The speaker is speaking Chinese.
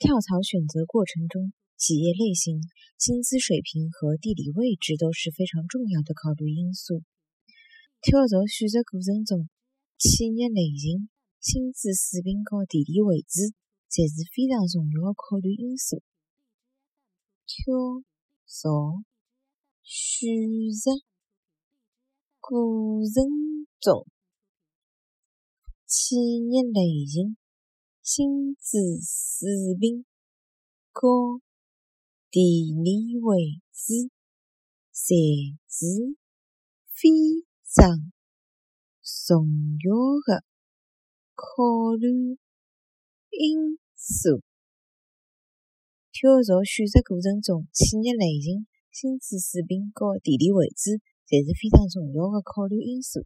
跳槽选择过程中，企业类型、薪资水平和地理位置都是非常重要的考虑因素。跳槽选择过程中，企业类型、薪资水平和地理位置侪是非常重要的考虑因素。跳槽选择过程中，企业类型、薪资水平和地理位置侪是非常重要的考虑因素。跳槽选择过程中，企业类型、薪资水平和地理位置侪是非常重要的考虑因素。